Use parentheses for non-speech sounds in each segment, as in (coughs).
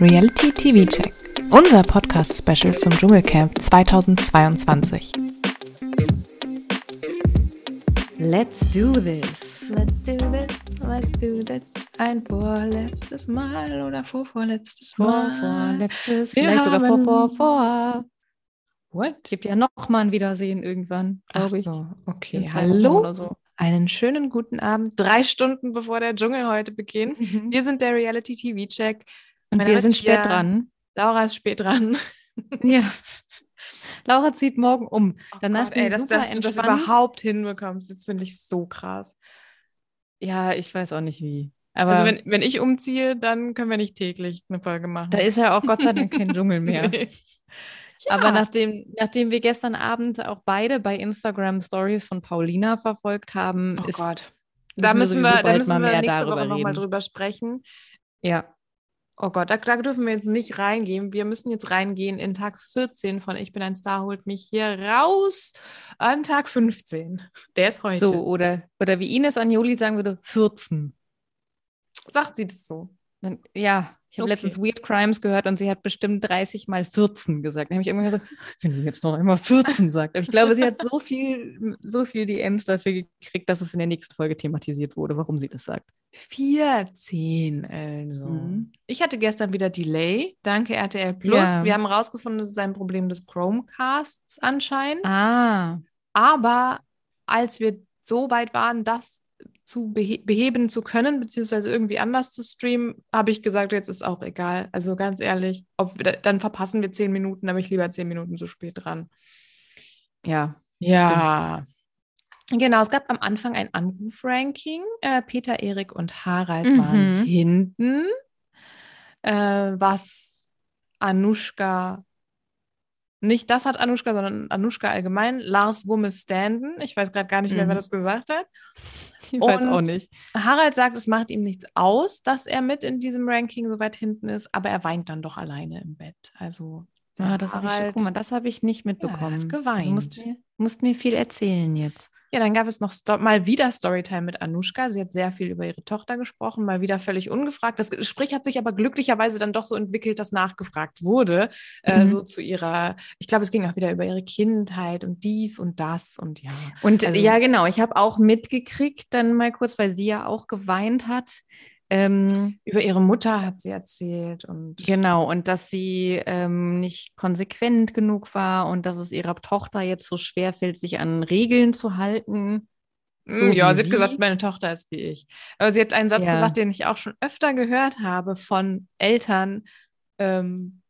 Reality TV Check, unser Podcast-Special zum Dschungelcamp 2022. Let's do this. Let's do this, let's do this. Ein vorletztes Mal oder vorvorletztes Mal. Vorvorletztes, Wir vielleicht sogar vor, vor, vor. What? Gibt ja noch mal ein Wiedersehen irgendwann, Ach glaube ich. so, okay. Hallo, Oder so. einen schönen guten Abend. Drei Stunden bevor der Dschungel heute beginnt. Wir sind der Reality TV Check. Und meine wir sind wir- spät dran. Laura ist spät dran. (laughs) Ja. Laura zieht morgen um. Oh Danach Gott, ey, dass, dass du das überhaupt hinbekommst, das finde ich so krass. Ja, ich weiß auch nicht wie. Aber Also wenn, wenn ich umziehe, dann können wir nicht täglich eine Folge machen. da ist ja auch Gott sei Dank kein Dschungel mehr. (laughs) Nee. Aber Ja. nachdem, nachdem wir gestern Abend auch beide bei Instagram Stories von Paulina verfolgt haben, Oh ist, Gott. Da müssen sowieso wir, da müssen wir nächste darüber Woche nochmal drüber sprechen. Ja, Oh Gott, da, da dürfen wir jetzt nicht reingehen. Wir müssen jetzt reingehen in Tag 14 von Ich bin ein Star, holt mich hier raus an Tag 15. Der ist heute. so, oder, oder wie Ines Agnoli sagen würde, 14. Sagt sie das so? Ja, ich habe Okay. letztens Weird Crimes gehört und sie hat bestimmt 30 mal 14 gesagt. Dann habe ich irgendwann gesagt, wenn sie jetzt noch einmal 14 (laughs) sagt. Aber ich glaube, sie hat so viel, so viel DMs dafür gekriegt, dass es in der nächsten Folge thematisiert wurde, warum sie das sagt. 14, also. Mhm. Ich hatte gestern wieder Delay. Danke, RTL Plus. Ja. Wir haben herausgefunden, es ist ein Problem des Chromecasts anscheinend. Ah, Aber als wir so weit waren, das zu behe beheben zu können, beziehungsweise irgendwie anders zu streamen, habe ich gesagt, jetzt ist auch egal. Also ganz ehrlich, ob dann verpassen wir zehn Minuten, aber ich lieber zehn Minuten zu spät dran. ja. Ja. Genau, es gab am Anfang ein Anrufranking. Äh, Peter, Erik und Harald waren Mhm. hinten, äh, was Anushka, nicht das hat Anushka, sondern Anushka allgemein, Lars Wumme standen. Ich weiß gerade gar nicht mehr, wer Mhm. das gesagt hat. (laughs) Ich weiß auch Und- nicht. Harald sagt, es macht ihm nichts aus, dass er mit in diesem Ranking so weit hinten ist, aber er weint dann doch alleine im Bett. Also, Ah, das habe ich, guck mal, das habe ich nicht mitbekommen. geweint. Also musst, mir, musst mir viel erzählen jetzt. Ja, dann gab es noch Sto mal wieder Storytime mit Anushka. Sie hat sehr viel über ihre Tochter gesprochen, mal wieder völlig ungefragt. Das Gespräch hat sich aber glücklicherweise dann doch so entwickelt, dass nachgefragt wurde. Äh, Mhm. so zu ihrer, ich glaube, es ging auch wieder über ihre Kindheit und dies und das und ja. Und Also- ja, genau, ich habe auch mitgekriegt, dann mal kurz, weil sie ja auch geweint hat. Ähm, Über ihre Mutter hat sie erzählt und genau, und dass sie ähm, nicht konsequent genug war und dass es ihrer Tochter jetzt so schwer fällt, sich an Regeln zu halten. Mm, so ja, sie hat gesagt, meine Tochter ist wie ich. Aber sie hat einen Satz Ja. gesagt, den ich auch schon öfter gehört habe von Eltern, ähm,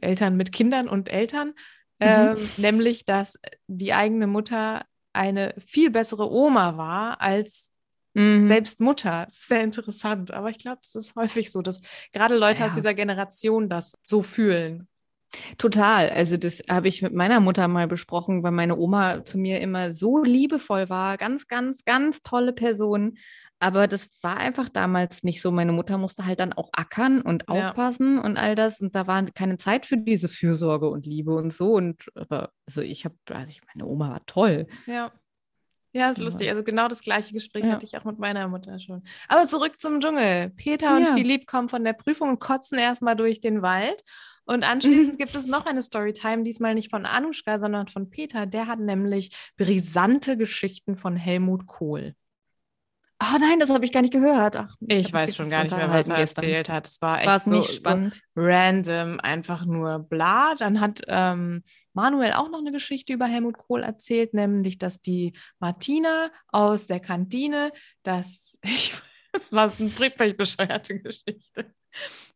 Eltern mit Kindern und Eltern, ähm, nämlich, dass die eigene Mutter eine viel bessere Oma war als Mhm. selbst Mutter. Sehr interessant, aber ich glaube, das ist häufig so, dass gerade Leute Ja. aus dieser Generation das so fühlen. Total. Also das habe ich mit meiner Mutter mal besprochen, weil meine Oma zu mir immer so liebevoll war. Ganz, ganz, ganz tolle Person. Aber das war einfach damals nicht so. Meine Mutter musste halt dann auch ackern und Ja. aufpassen und all das. Und da war keine Zeit für diese Fürsorge und Liebe und so. Und aber also ich habe, also ich, meine Oma war toll. Ja. Ja, ist Ja. lustig. Also genau das gleiche Gespräch Ja. hatte ich auch mit meiner Mutter schon. Aber zurück zum Dschungel. Peter und Ja. Philipp kommen von der Prüfung und kotzen erstmal durch den Wald. Und Mhm. anschließend gibt es noch eine Storytime, diesmal nicht von Anushka, sondern von Peter. Der hat nämlich brisante Geschichten von Helmut Kohl. Oh nein, das habe ich gar nicht gehört. Ach, Ich mich weiß schon gar nicht mehr, was er gestern. erzählt hat. Es war echt War es so, nicht so spannend? random, einfach nur bla. Dann hat ähm, Manuel auch noch eine Geschichte über Helmut Kohl erzählt, nämlich, dass die Martina aus der Kantine, dass (laughs) ich, das war eine völlig bescheuerte Geschichte.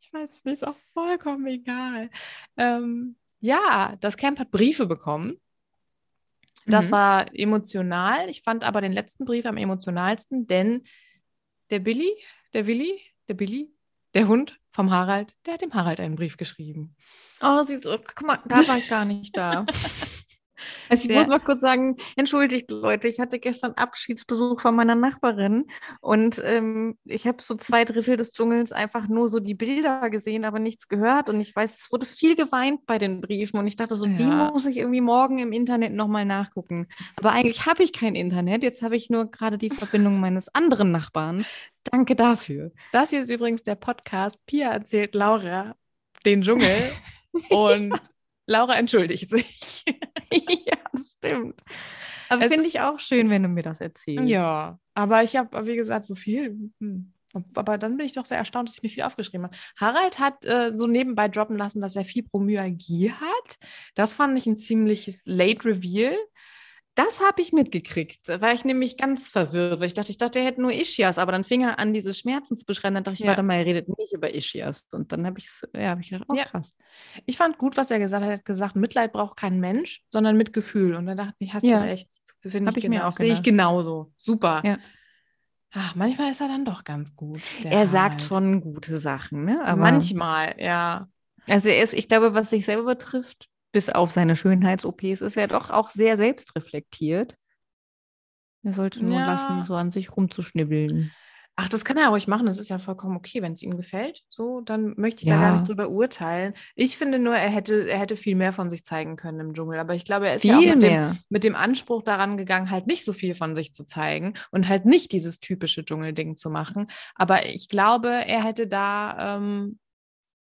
Ich weiß es nicht, ist auch vollkommen egal. Ähm, ja, das Camp hat Briefe bekommen. Das Mhm. war emotional. Ich fand aber den letzten Brief am emotionalsten, denn der Billy, der Willi, der Billy, der Hund vom Harald, der hat dem Harald einen Brief geschrieben. Oh, sie so, guck mal, da war ich gar nicht da. (laughs) Also ich Der- muss mal kurz sagen, entschuldigt Leute, ich hatte gestern Abschiedsbesuch von meiner Nachbarin und ähm, ich habe so zwei Drittel des Dschungels einfach nur so die Bilder gesehen, aber nichts gehört und ich weiß, es wurde viel geweint bei den Briefen und ich dachte so, die Ja. muss ich irgendwie morgen im Internet nochmal nachgucken. Aber eigentlich habe ich kein Internet, jetzt habe ich nur gerade die Verbindung (laughs) meines anderen Nachbarn. Danke dafür. Das hier ist übrigens der Podcast Pia erzählt Laura den Dschungel (laughs) und Laura entschuldigt sich. (laughs) ja, das stimmt. Aber finde ich auch schön, wenn du mir das erzählst. Ja, aber ich habe, wie gesagt, so viel. hm. Aber dann bin ich doch sehr erstaunt, dass ich mir viel aufgeschrieben habe. Harald hat äh, so nebenbei droppen lassen, dass er Fibromyalgie hat. Das fand ich ein ziemliches Late Reveal. Das habe ich mitgekriegt. Da war ich nämlich ganz verwirrt, weil ich dachte, ich dachte, er hätte nur Ischias, aber dann fing er an, diese Schmerzen zu beschreiben. Dann dachte ich, Ja. warte mal, er redet nicht über Ischias. Und dann habe ich ja, hab ich gedacht, oh Ja. krass. Ich fand gut, was er gesagt hat. Er hat gesagt, Mitleid braucht kein Mensch, sondern Mitgefühl. Und dann dachte ich, hast Ja. du recht. Finde ich, ich mir genau. auch Sehe ich genauso. Super. Ja. Ach, manchmal ist er dann doch ganz gut. Er sagt Harald. schon gute Sachen, ne? Aber manchmal, ja. Also er ist, ich glaube, was sich selber betrifft, bis auf seine Schönheits-OPs, ist er doch auch sehr selbstreflektiert. Er sollte nur Ja. lassen, so an sich rumzuschnibbeln. Ach, das kann er ruhig machen. Das ist ja vollkommen okay, wenn es ihm gefällt. So, dann möchte ich da Ja. gar nicht drüber urteilen. Ich finde nur, er hätte, er hätte viel mehr von sich zeigen können im Dschungel. Aber ich glaube, er ist ja auch Viel mit dem, mit dem Anspruch daran gegangen, halt nicht so viel von sich zu zeigen und halt nicht dieses typische Dschungelding zu machen. Aber ich glaube, er hätte da, ähm,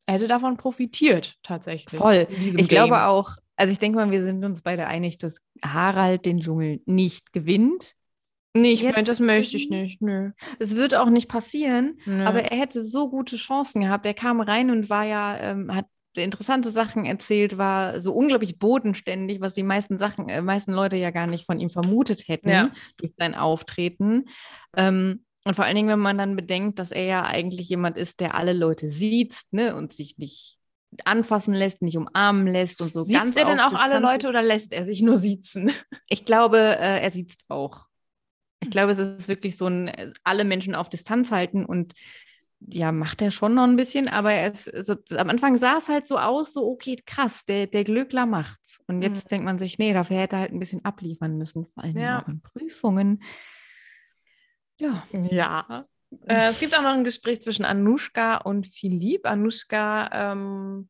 hätte davon profitiert, tatsächlich. Voll. Ich glaube Game. auch, also ich denke mal, wir sind uns beide einig, dass Harald den Dschungel nicht gewinnt. Nee, ich meine, das möchte ich nicht. Nö. Es wird auch nicht passieren, Nö. aber er hätte so gute Chancen gehabt. Er kam rein und war ja, ähm, hat interessante Sachen erzählt, war so unglaublich bodenständig, was die meisten Sachen, äh, meisten Leute ja gar nicht von ihm vermutet hätten Ja. durch sein Auftreten. Ähm, und vor allen Dingen, wenn man dann bedenkt, dass er ja eigentlich jemand ist, der alle Leute sieht ne, und sich nicht anfassen lässt, nicht umarmen lässt und so. Sieht er denn auch alle Leute oder lässt er sich nur siezen? (laughs) ich glaube, äh, er sieht auch. Ich glaube, es ist wirklich so ein äh, alle Menschen auf Distanz halten und ja, macht er schon noch ein bisschen, aber er ist, so, am Anfang sah es halt so aus, so, okay, krass, der, der Glückler macht's. Und jetzt denkt man sich, nee, dafür hätte er halt ein bisschen abliefern müssen, vor allem Ja. auch in Prüfungen. Ja. Ja. Äh, es gibt auch noch ein Gespräch zwischen Anushka und Philipp. Anushka, ähm,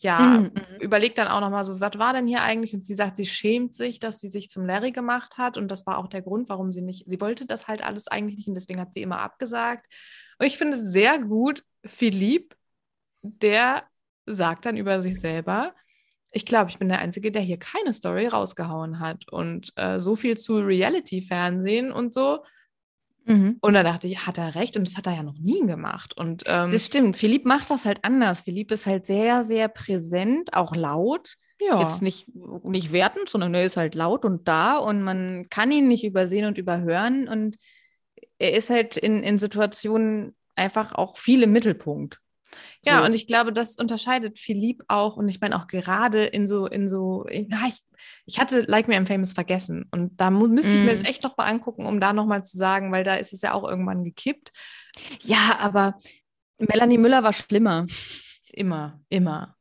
ja, Mhm. überlegt dann auch nochmal so, was war denn hier eigentlich? Und sie sagt, sie schämt sich, dass sie sich zum Larry gemacht hat. Und das war auch der Grund, warum sie nicht, sie wollte das halt alles eigentlich nicht und deswegen hat sie immer abgesagt. Und ich finde es sehr gut, Philipp, der sagt dann über sich selber, ich glaube, ich bin der Einzige, der hier keine Story rausgehauen hat. Und äh, so viel zu Reality-Fernsehen und so. Mhm. Und da dachte ich, hat er recht? Und das hat er ja noch nie gemacht. Und ähm, Das stimmt. Philipp macht das halt anders. Philipp ist halt sehr, sehr präsent, auch laut. ja. Jetzt nicht, nicht wertend, sondern er ist halt laut und da und man kann ihn nicht übersehen und überhören. Und er ist halt in, in Situationen einfach auch viel im Mittelpunkt. Ja, So. und ich glaube, das unterscheidet Philipp auch. Und ich meine auch gerade in so, in so, in, na, ich, ich hatte Like Me I'm Famous vergessen. Und da müsste ich mir Mm. das echt nochmal angucken, um da nochmal zu sagen, weil da ist es ja auch irgendwann gekippt. Ja, aber Melanie Müller war schlimmer. Immer, immer.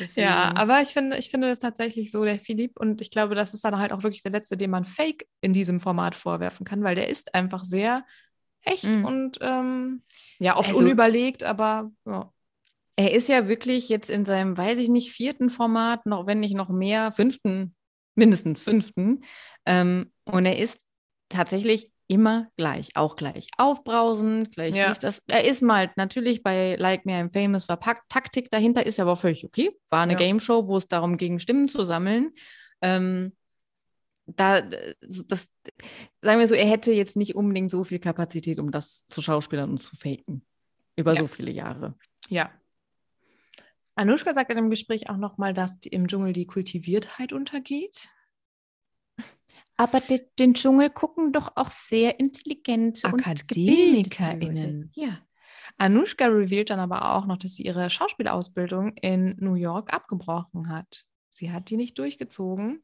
Deswegen- Ja, aber ich finde, ich finde das tatsächlich so, der Philipp, und ich glaube, das ist dann halt auch wirklich der letzte, dem man Fake in diesem Format vorwerfen kann, weil der ist einfach sehr echt Mm. und ähm, ja, oft Also- unüberlegt, aber ja. Er ist ja wirklich jetzt in seinem, weiß ich nicht, vierten Format, noch wenn nicht noch mehr, fünften, mindestens fünften. Ähm, und er ist tatsächlich immer gleich, auch gleich aufbrausend, gleich Ja. dies, das. Er ist mal natürlich bei Like Me I'm Famous war Taktik dahinter, ist aber völlig okay. War eine Ja. Game Show, wo es darum ging, Stimmen zu sammeln. Ähm, da, das, sagen wir so, er hätte jetzt nicht unbedingt so viel Kapazität, um das zu schauspielern und zu faken. Über Ja. so viele Jahre. Ja. Anushka sagt in dem Gespräch auch nochmal, dass die, im Dschungel die Kultiviertheit untergeht. Aber de, den Dschungel gucken doch auch sehr intelligente AkademikerInnen. Ja. Anushka revealed dann aber auch noch, dass sie ihre Schauspielausbildung in New York abgebrochen hat. Sie hat die nicht durchgezogen.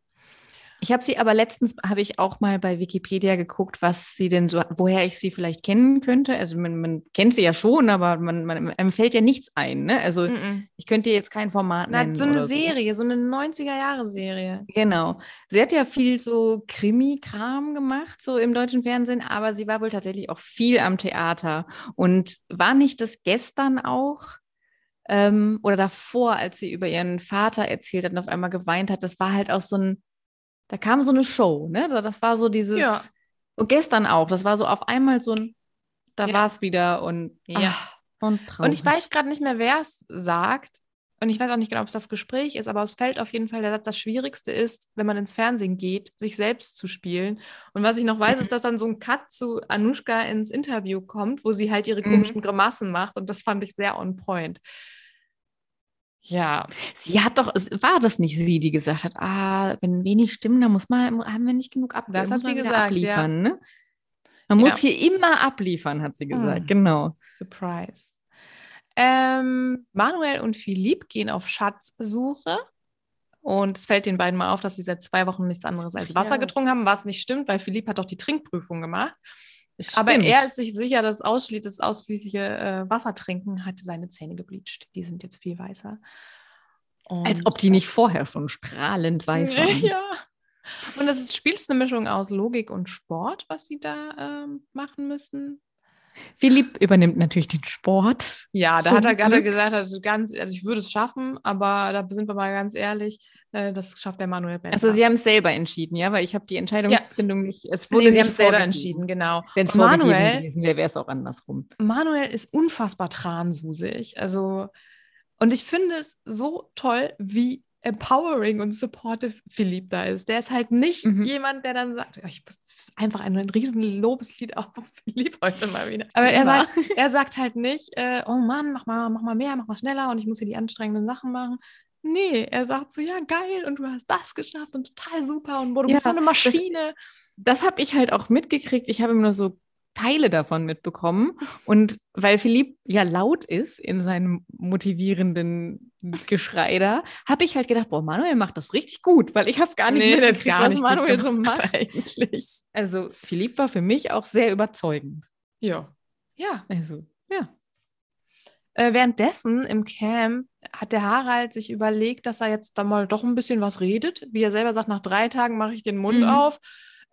Ich habe sie aber letztens, habe ich auch mal bei Wikipedia geguckt, was sie denn so, woher ich sie vielleicht kennen könnte. Also man, man kennt sie ja schon, aber man, man, einem fällt ja nichts ein. Ne? Also ich könnte dir jetzt kein Format Na, nennen. so eine Serie, so eine 90er-Jahre-Serie. Genau. Sie hat ja viel so Krimi-Kram gemacht, so im deutschen Fernsehen, aber sie war wohl tatsächlich auch viel am Theater. Und war nicht das gestern auch ähm, oder davor, als sie über ihren Vater erzählt hat und auf einmal geweint hat? Das war halt auch so ein, da kam so eine Show, ne? Das war so dieses, Ja. und gestern auch, das war so auf einmal so ein, da Ja. war es wieder und Ja. ach, Und, Und ich weiß gerade nicht mehr, wer es sagt. Und ich weiß auch nicht genau, ob es das Gespräch ist, aber es fällt auf jeden Fall der Satz, das Schwierigste ist, wenn man ins Fernsehen geht, sich selbst zu spielen. Und was ich noch weiß, ist, dass dann so ein Cut zu Anushka ins Interview kommt, wo sie halt ihre Mhm. komischen Grimassen macht. Und das fand ich sehr on point. Ja, Sie hat doch, es war das nicht sie, die gesagt hat, ah, wenn wenig Stimmen, dann muss man, haben wir nicht genug ab, Das hat sie gesagt, abliefern, ne? Man Ja. muss hier immer abliefern, hat sie gesagt, Mhm. genau. Surprise. Ähm, Manuel und Philipp gehen auf Schatzsuche. Und es fällt den beiden mal auf, dass sie seit zwei Wochen nichts anderes als Wasser ja. getrunken haben, was nicht stimmt, weil Philipp hat doch die Trinkprüfung gemacht. Aber Stimmt. er ist sich sicher, dass ausschließlich, das ausschließliche äh, Wassertrinken hat seine Zähne gebleicht. Die sind jetzt viel weißer. Und Als ob die nicht vorher schon strahlend weiß waren. Ja. Und das ist, spielt eine Mischung aus Logik und Sport, was sie da ähm, machen müssen. Philipp übernimmt natürlich den Sport. Ja, da hat er, hat er gesagt, also ganz, also ich würde es schaffen, aber da sind wir mal ganz ehrlich, äh, das schafft der Manuel besser. Also sie haben es selber entschieden, ja, weil ich habe die Entscheidungsfindung nicht. Es wurde nee, sie haben es selber entschieden, genau. Wenn es Manuel, gewesen wäre, wäre es auch andersrum. Manuel ist unfassbar transusig. Also, und ich finde es so toll, wie empowering und supportive Philipp da ist. Der ist halt nicht Mhm. jemand, der dann sagt, "Ja, ich muss das ist einfach ein, ein riesen Lobeslied auf Philipp heute mal wieder. Aber er sagt, er sagt halt nicht, äh, oh Mann, mach mal, mach mal mehr, mach mal schneller und ich muss hier die anstrengenden Sachen machen. Nee, er sagt so, ja, geil, und du hast das geschafft und total super und boah, du Ja, bist so eine das- Maschine. das habe ich halt auch mitgekriegt. Ich habe immer nur so Teile davon mitbekommen. Und weil Philipp ja laut ist in seinem motivierenden Geschrei da, habe ich halt gedacht, boah, Manuel macht das richtig gut, weil ich habe gar nicht Nee, mitgekriegt, gar was nicht Manuel so gemacht (laughs) macht. eigentlich. Also Philipp war für mich auch sehr überzeugend. Ja. Ja. Also, ja. Äh, währenddessen im Camp hat der Harald sich überlegt, dass er jetzt da mal doch ein bisschen was redet. Wie er selber sagt, nach drei Tagen mache ich den Mund Mhm. auf.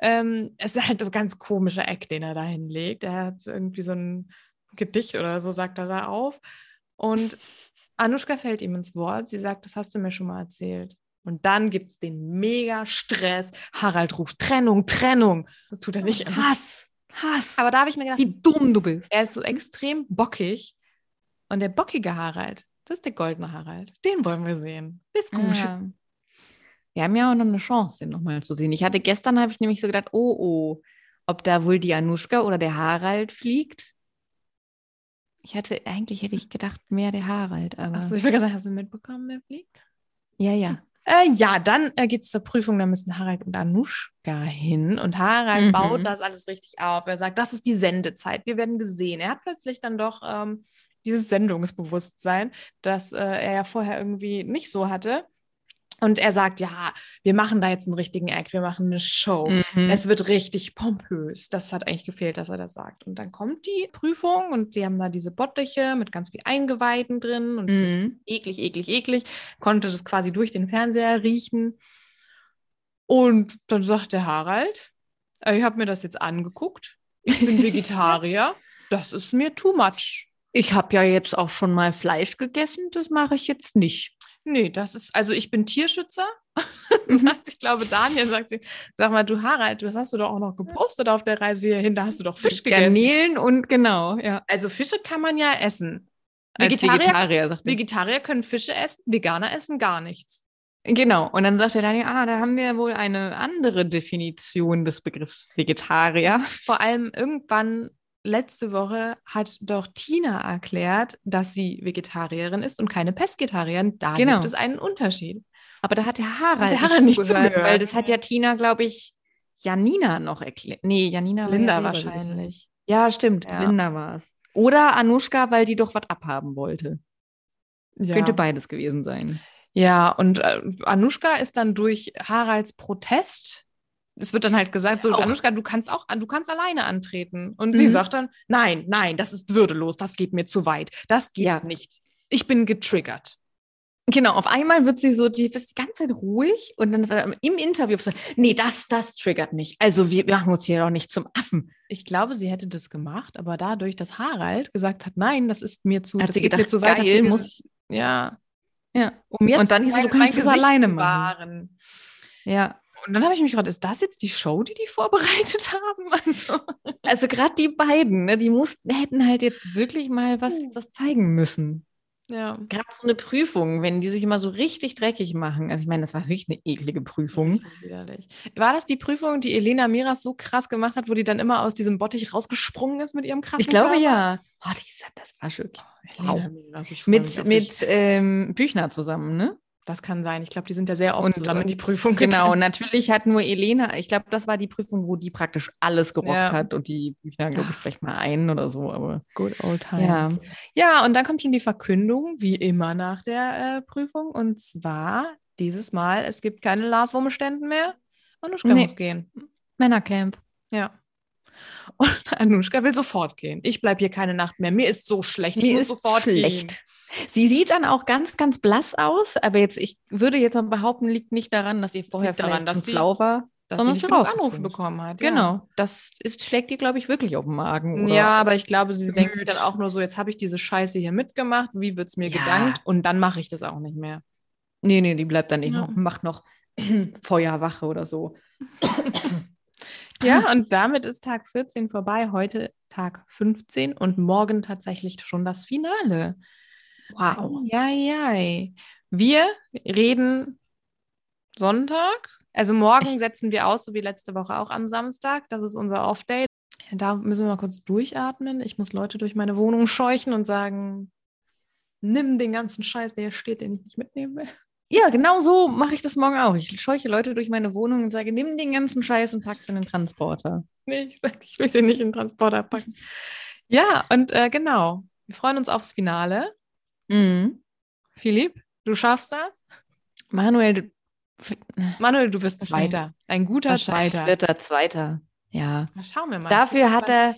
Ähm, es ist halt ein ganz komischer Eck, den er da hinlegt. Er hat irgendwie so ein Gedicht oder so, sagt er da auf. Und Anushka fällt ihm ins Wort. Sie sagt, das hast du mir schon mal erzählt. Und dann gibt es den mega Stress. Harald ruft Trennung, Trennung. Das tut er nicht. immer. Hass, Hass. Aber da habe ich mir gedacht, Wie dumm du bist. er ist so extrem bockig. Und der bockige Harald, das ist der goldene Harald. Den wollen wir sehen. Ist gut. Ja. Wir haben ja auch noch eine Chance, den nochmal zu sehen. Ich hatte gestern, habe ich nämlich so gedacht, oh, oh, ob da wohl die Anuschka oder der Harald fliegt. Ich hatte, eigentlich hätte ich gedacht, mehr der Harald, aber. Achso, ich will gesagt, hast du mitbekommen, wer fliegt? ja, ja. Äh, ja, dann äh, geht es zur Prüfung. Da müssen Harald und Anushka hin. Und Harald Mhm. baut das alles richtig auf. Er sagt, das ist die Sendezeit. Wir werden gesehen. Er hat plötzlich dann doch ähm, dieses Sendungsbewusstsein, das äh, er ja vorher irgendwie nicht so hatte. Und er sagt, ja, wir machen da jetzt einen richtigen Act, wir machen eine Show. Mhm. Es wird richtig pompös. Das hat eigentlich gefehlt, dass er das sagt. Und dann kommt die Prüfung und die haben da diese Bottiche mit ganz viel Eingeweiden drin und es ist Mhm. eklig, eklig, eklig. Konnte das quasi durch den Fernseher riechen. Und dann sagt der Harald, ich habe mir das jetzt angeguckt. Ich bin (laughs) Vegetarier. das ist mir too much. Ich habe ja jetzt auch schon mal Fleisch gegessen, das mache ich jetzt nicht. Nee, das ist, also ich bin Tierschützer. (laughs) Mhm. ich glaube, Daniel sagt, sie, sag mal, du Harald, das hast du doch auch noch gepostet auf der Reise hierhin, da hast du doch Fisch gegessen. Garnelen und genau, ja. Also Fische kann man ja essen. Vegetarier, Vegetarier, sagt er. Vegetarier können Fische essen, Veganer essen gar nichts. Genau. Und dann sagt der Daniel, ah, da haben wir wohl eine andere Definition des Begriffs Vegetarier. Vor allem irgendwann letzte Woche hat doch Tina erklärt, dass sie Vegetarierin ist und keine Pesketarierin. Da Genau. gibt es einen Unterschied. Aber da hat der Harald, der Harald nicht zugehört. weil das hat ja Tina, glaube ich, Janina noch erklärt. Nee, Janina war Linda wahrscheinlich. Ja, stimmt. Ja. Linda war es. Oder Anushka, weil die doch was abhaben wollte. Ja. Könnte beides gewesen sein. Ja, und äh, Anushka ist dann durch Haralds Protest. Es wird dann halt gesagt, so, Auch- Anushka, du kannst auch, du kannst alleine antreten. Und sie Mhm. sagt dann, nein, nein, das ist würdelos, das geht mir zu weit. Das geht Ja. nicht. Ich bin getriggert. Genau, auf einmal wird sie so, die ist die ganze Zeit ruhig und dann wird im Interview so, nee, das, das triggert mich. Also wir machen uns hier doch nicht zum Affen. Ich glaube, sie hätte das gemacht, aber dadurch, dass Harald gesagt hat, nein, das ist mir zu, Hat das sie geht gedacht, mir zu weit, geil, sie muss ges- ja, Ja, um jetzt Und dann hieß es, mein, du kannst es alleine machen. ja. Und dann habe ich mich gefragt, ist das jetzt die Show, die die vorbereitet (laughs) haben? Also, Also gerade die beiden, ne, die mussten, hätten halt jetzt wirklich mal was, was zeigen müssen. ja. Gerade so eine Prüfung, wenn die sich immer so richtig dreckig machen. Also ich meine, das war wirklich eine eklige Prüfung. Widerlich. War das die Prüfung, die Elena Miras so krass gemacht hat, wo die dann immer aus diesem Bottich rausgesprungen ist mit ihrem krassen Ich glaube Körper? ja. Oh, die, das war wirklich. Elena Miras, ich freu mich Mit, mit ähm, Büchner zusammen, ne? Das kann sein. Ich glaube, die sind ja sehr oft Und- zusammen in die (laughs) Prüfung Genau, gegangen. natürlich hat nur Elena, ich glaube, das war die Prüfung, wo die praktisch alles gerockt Ja. hat und die Büchner, glaube ich, vielleicht mal einen oder so, aber Good old ja. times. Ja, und dann kommt schon die Verkündung, wie immer nach der äh, Prüfung. Und zwar dieses Mal, es gibt keine Lars-Wurmständen mehr. Anuschka Nee. muss gehen. Männercamp. Ja. (laughs) Und Anuschka will sofort gehen. Ich bleibe hier keine Nacht mehr. Mir ist so schlecht. Mir ist sofort schlecht. Sie sieht dann auch ganz, ganz blass aus, aber jetzt, ich würde jetzt mal behaupten, liegt nicht daran, dass ihr vorher liegt daran, vielleicht dass schon sie- flau war, gehen, dass sondern sie sie rausgefunden. Anrufe bekommen hat. Ja. Genau, das ist, schlägt ihr, glaube ich, wirklich auf den Magen. Oder? Ja, aber ich glaube, sie denkt sich dann auch nur so, jetzt habe ich diese Scheiße hier mitgemacht, wie wird es mir Ja. gedankt? Und dann mache ich das auch nicht mehr. Nee, nee, die bleibt dann nicht Ja. noch, macht noch (clears throat) Feuerwache oder so. (coughs) Ja, (laughs) und damit ist Tag 14 vorbei. Heute Tag 15 und morgen tatsächlich schon das Finale. Wow. Ja, ja. Wir reden Sonntag. Also morgen Ich- setzen wir aus, so wie letzte Woche auch am Samstag. Das ist unser Off-Day. Da müssen wir mal kurz durchatmen. Ich muss Leute durch meine Wohnung scheuchen und sagen, nimm den ganzen Scheiß, der hier steht, den ich nicht mitnehmen will. Ja, genau so mache ich das morgen auch. Ich scheuche Leute durch meine Wohnung und sage, nimm den ganzen Scheiß und pack's in den Transporter. Nee, ich sag, ich will den nicht in den Transporter packen. Ja, und äh, genau. Wir freuen uns aufs Finale. Mhm. Philipp, du schaffst das. Manuel, du, Manuel, du wirst Zweiter. Ein guter Zweiter. wird er Zweiter. Ja. Na, schauen wir mal. Dafür hat er,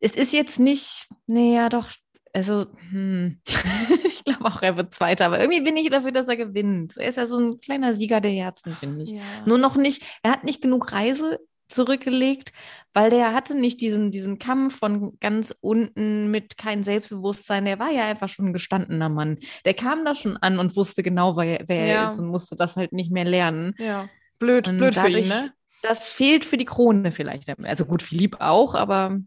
es ist jetzt nicht, nee, ja doch, also, hm. (laughs) ich glaube auch, er wird Zweiter, aber irgendwie bin ich dafür, dass er gewinnt. Er ist ja so ein kleiner Sieger der Herzen, finde ich. Ja. Nur noch nicht, er hat nicht genug Reise zurückgelegt, weil der hatte nicht diesen, diesen Kampf von ganz unten mit kein Selbstbewusstsein. Der war ja einfach schon ein gestandener Mann. Der kam da schon an und wusste genau, wer, wer Ja. er ist und musste das halt nicht mehr lernen. ja. Blöd, Und blöd für ihn, dadurch- ne? Das fehlt für die Krone vielleicht. Also gut, Philipp auch, aber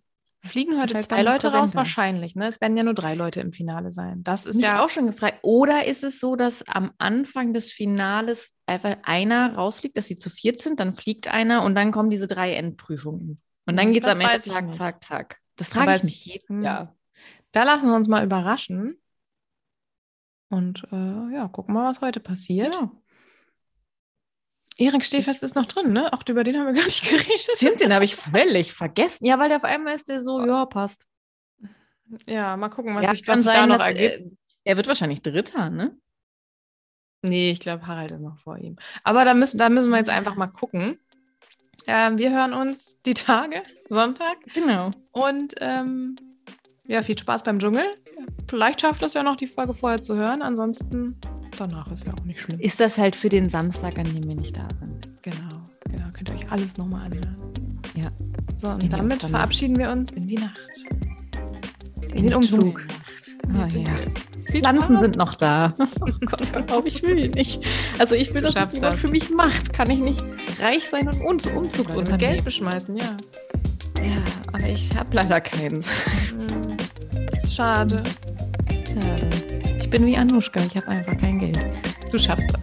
Fliegen heute zwei Leute raus? präsenter. Wahrscheinlich, ne? Es werden ja nur drei Leute im Finale sein. Das ist mich ja auch schon gefragt. Oder ist es so, dass am Anfang des Finales einfach einer rausfliegt, dass sie zu viert sind, dann fliegt einer und dann kommen diese drei Endprüfungen. Und dann Hm, geht es am Ende zack, nicht. zack, zack. Das frage ich mich jeden. Jahr. Da lassen wir uns mal überraschen. Und äh, ja, gucken mal, was heute passiert. Ja. Erik Stehfest ist noch drin, ne? Auch über den haben wir gar nicht geredet. Stimmt, den habe ich völlig vergessen. Ja, weil der auf einmal ist der so, ja, passt. Ja, mal gucken, was Ja, sich kann was da sein, noch dass, ergibt. äh, Er wird wahrscheinlich Dritter, ne? Nee, ich glaube, Harald ist noch vor ihm. Aber da müssen, da müssen wir jetzt einfach mal gucken. Ähm, wir hören uns die Tage, Sonntag. Genau. Und ähm, ja, viel Spaß beim Dschungel. Vielleicht schafft es ja noch, die Folge vorher zu hören. Ansonsten danach ist ja auch nicht schlimm. Ist das halt für den Samstag, an dem wir nicht da sind. Genau, genau. Könnt ihr euch alles nochmal anhören. Ja. So, und In damit verabschieden wir uns in die Nacht. In den Umzug. Ah, ja. Viel Pflanzen Spaß. sind noch da. (laughs) Oh Gott, hör auf, ich will nicht. Also ich will, dass das jemand für mich macht. Kann ich nicht reich sein und uns Und Umzugsunternehmen. Geld beschmeißen, ja. Ja, aber ich habe leider keins. Schade. Schade. Ich bin wie Anuschka, ich habe einfach kein Geld. Du schaffst das.